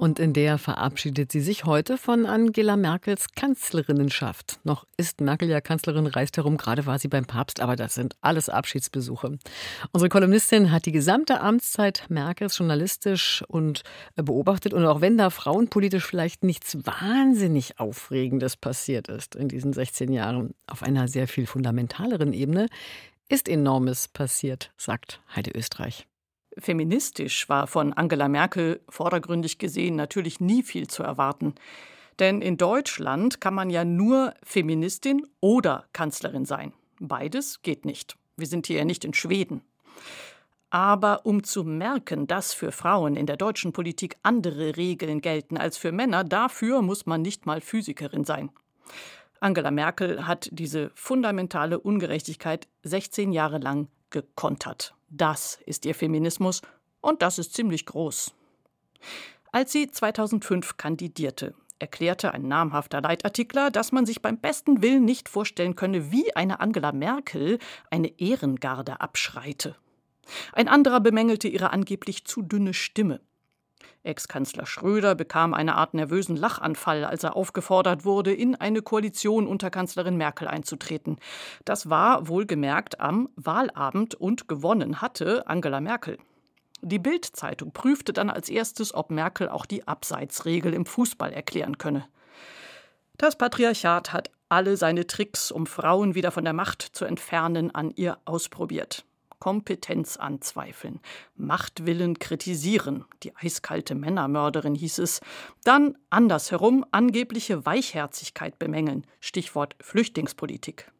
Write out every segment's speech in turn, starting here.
Und in der verabschiedet sie sich heute von Angela Merkels Kanzlerinnenschaft. Noch ist Merkel ja Kanzlerin, reist herum, gerade war sie beim Papst, aber das sind alles Abschiedsbesuche. Unsere Kolumnistin hat die gesamte Amtszeit Merkels journalistisch und beobachtet. Und auch wenn da frauenpolitisch vielleicht nichts wahnsinnig Aufregendes passiert ist in diesen 16 Jahren, auf einer sehr viel fundamentaleren Ebene, ist enormes passiert, sagt Heide Österreich. Feministisch war von Angela Merkel vordergründig gesehen natürlich nie viel zu erwarten. Denn in Deutschland kann man ja nur Feministin oder Kanzlerin sein. Beides geht nicht. Wir sind hier ja nicht in Schweden. Aber um zu merken, dass für Frauen in der deutschen Politik andere Regeln gelten als für Männer, dafür muss man nicht mal Physikerin sein. Angela Merkel hat diese fundamentale Ungerechtigkeit 16 Jahre lang gekontert. Das ist ihr Feminismus und das ist ziemlich groß. Als sie 2005 kandidierte, erklärte ein namhafter Leitartikler, dass man sich beim besten Willen nicht vorstellen könne, wie eine Angela Merkel eine Ehrengarde abschreite. Ein anderer bemängelte ihre angeblich zu dünne Stimme. Ex-Kanzler Schröder bekam eine Art nervösen Lachanfall, als er aufgefordert wurde, in eine Koalition unter Kanzlerin Merkel einzutreten. Das war wohlgemerkt am Wahlabend und gewonnen hatte Angela Merkel. Die Bild-Zeitung prüfte dann als erstes, ob Merkel auch die Abseitsregel im Fußball erklären könne. Das Patriarchat hat alle seine Tricks, um Frauen wieder von der Macht zu entfernen, an ihr ausprobiert. Kompetenz anzweifeln, Machtwillen kritisieren, die eiskalte Männermörderin hieß es, dann andersherum angebliche Weichherzigkeit bemängeln, Stichwort Flüchtlingspolitik.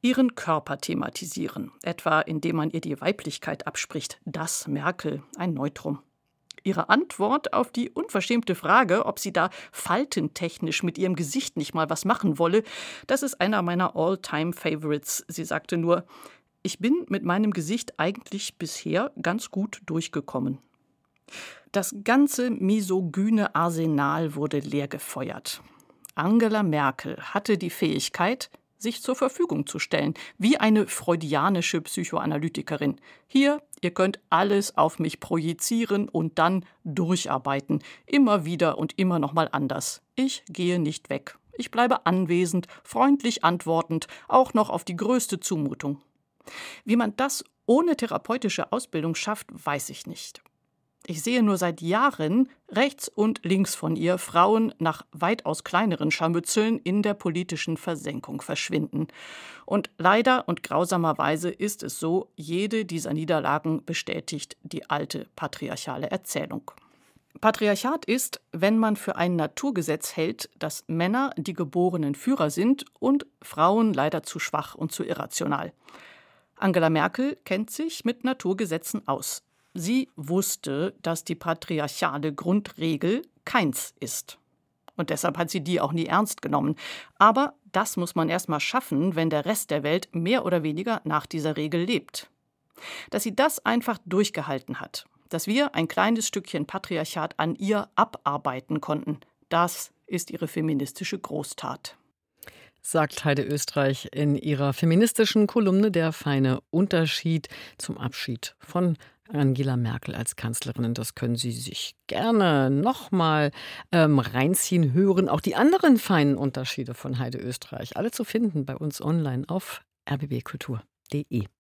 Ihren Körper thematisieren, etwa indem man ihr die Weiblichkeit abspricht, das Merkel, ein Neutrum. Ihre Antwort auf die unverschämte Frage, ob sie da faltentechnisch mit ihrem Gesicht nicht mal was machen wolle, das ist einer meiner All-Time-Favorites. Sie sagte nur, ich bin mit meinem Gesicht eigentlich bisher ganz gut durchgekommen. Das ganze misogyne Arsenal wurde leergefeuert. Angela Merkel hatte die Fähigkeit, sich zur Verfügung zu stellen, wie eine freudianische Psychoanalytikerin. Hier, ihr könnt alles auf mich projizieren und dann durcharbeiten, immer wieder und immer noch mal anders. Ich gehe nicht weg. Ich bleibe anwesend, freundlich antwortend, auch noch auf die größte Zumutung. Wie man das ohne therapeutische Ausbildung schafft, weiß ich nicht. Ich sehe nur seit Jahren rechts und links von ihr Frauen nach weitaus kleineren Scharmützeln in der politischen Versenkung verschwinden. Und leider und grausamerweise ist es so, jede dieser Niederlagen bestätigt die alte patriarchale Erzählung. Patriarchat ist, wenn man für ein Naturgesetz hält, dass Männer die geborenen Führer sind und Frauen leider zu schwach und zu irrational. Angela Merkel kennt sich mit Naturgesetzen aus. Sie wusste, dass die patriarchale Grundregel keins ist. Und deshalb hat sie die auch nie ernst genommen. Aber das muss man erst mal schaffen, wenn der Rest der Welt mehr oder weniger nach dieser Regel lebt. Dass sie das einfach durchgehalten hat, dass wir ein kleines Stückchen Patriarchat an ihr abarbeiten konnten, das ist ihre feministische Großtat sagt Heide Österreich in ihrer feministischen Kolumne Der feine Unterschied zum Abschied von Angela Merkel als Kanzlerin. Das können Sie sich gerne nochmal ähm, reinziehen, hören. Auch die anderen feinen Unterschiede von Heide Österreich. Alle zu finden bei uns online auf rbbkultur.de.